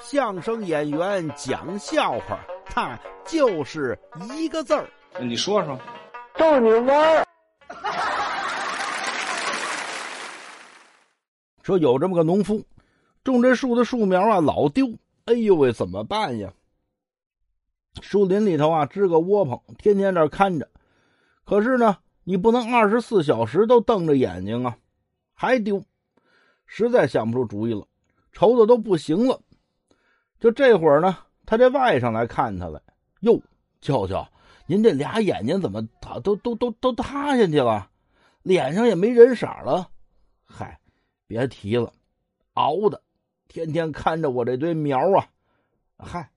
相声演员讲笑话，他就是一个字儿。你说说，逗你玩儿。说有这么个农夫，种这树的树苗啊老丢，哎呦喂，怎么办呀？树林里头啊支个窝棚，天天这看着。可是呢，你不能二十四小时都瞪着眼睛啊，还丢，实在想不出主意了，愁的都不行了。就这会儿呢，他这外甥来看他了，哟，舅舅，您这俩眼睛怎么都都都都塌下去了，脸上也没人色了？嗨，别提了，熬的，天天看着我这堆苗啊，嗨，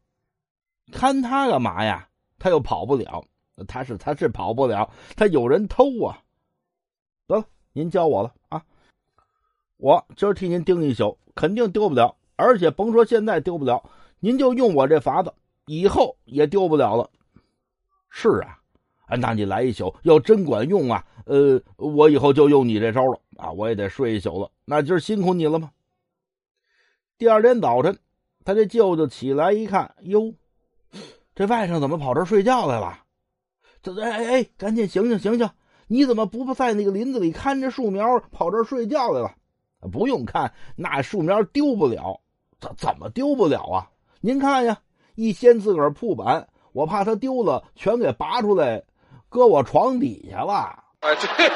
看他干嘛呀？他又跑不了，他是他是跑不了，他有人偷啊。得了，您教我了啊，我今儿替您盯一宿，肯定丢不了。而且甭说现在丢不了，您就用我这法子，以后也丢不了了。是啊，那你来一宿，要真管用啊，呃，我以后就用你这招了啊，我也得睡一宿了。那今儿辛苦你了吗？第二天早晨，他这舅舅起来一看，哟，这外甥怎么跑这睡觉来了？这哎哎哎，赶紧醒醒醒醒！你怎么不在那个林子里看着树苗，跑这睡觉来了？不用看，那树苗丢不了。怎怎么丢不了啊？您看呀，一掀自个儿铺板，我怕他丢了，全给拔出来，搁我床底下了。哎，对。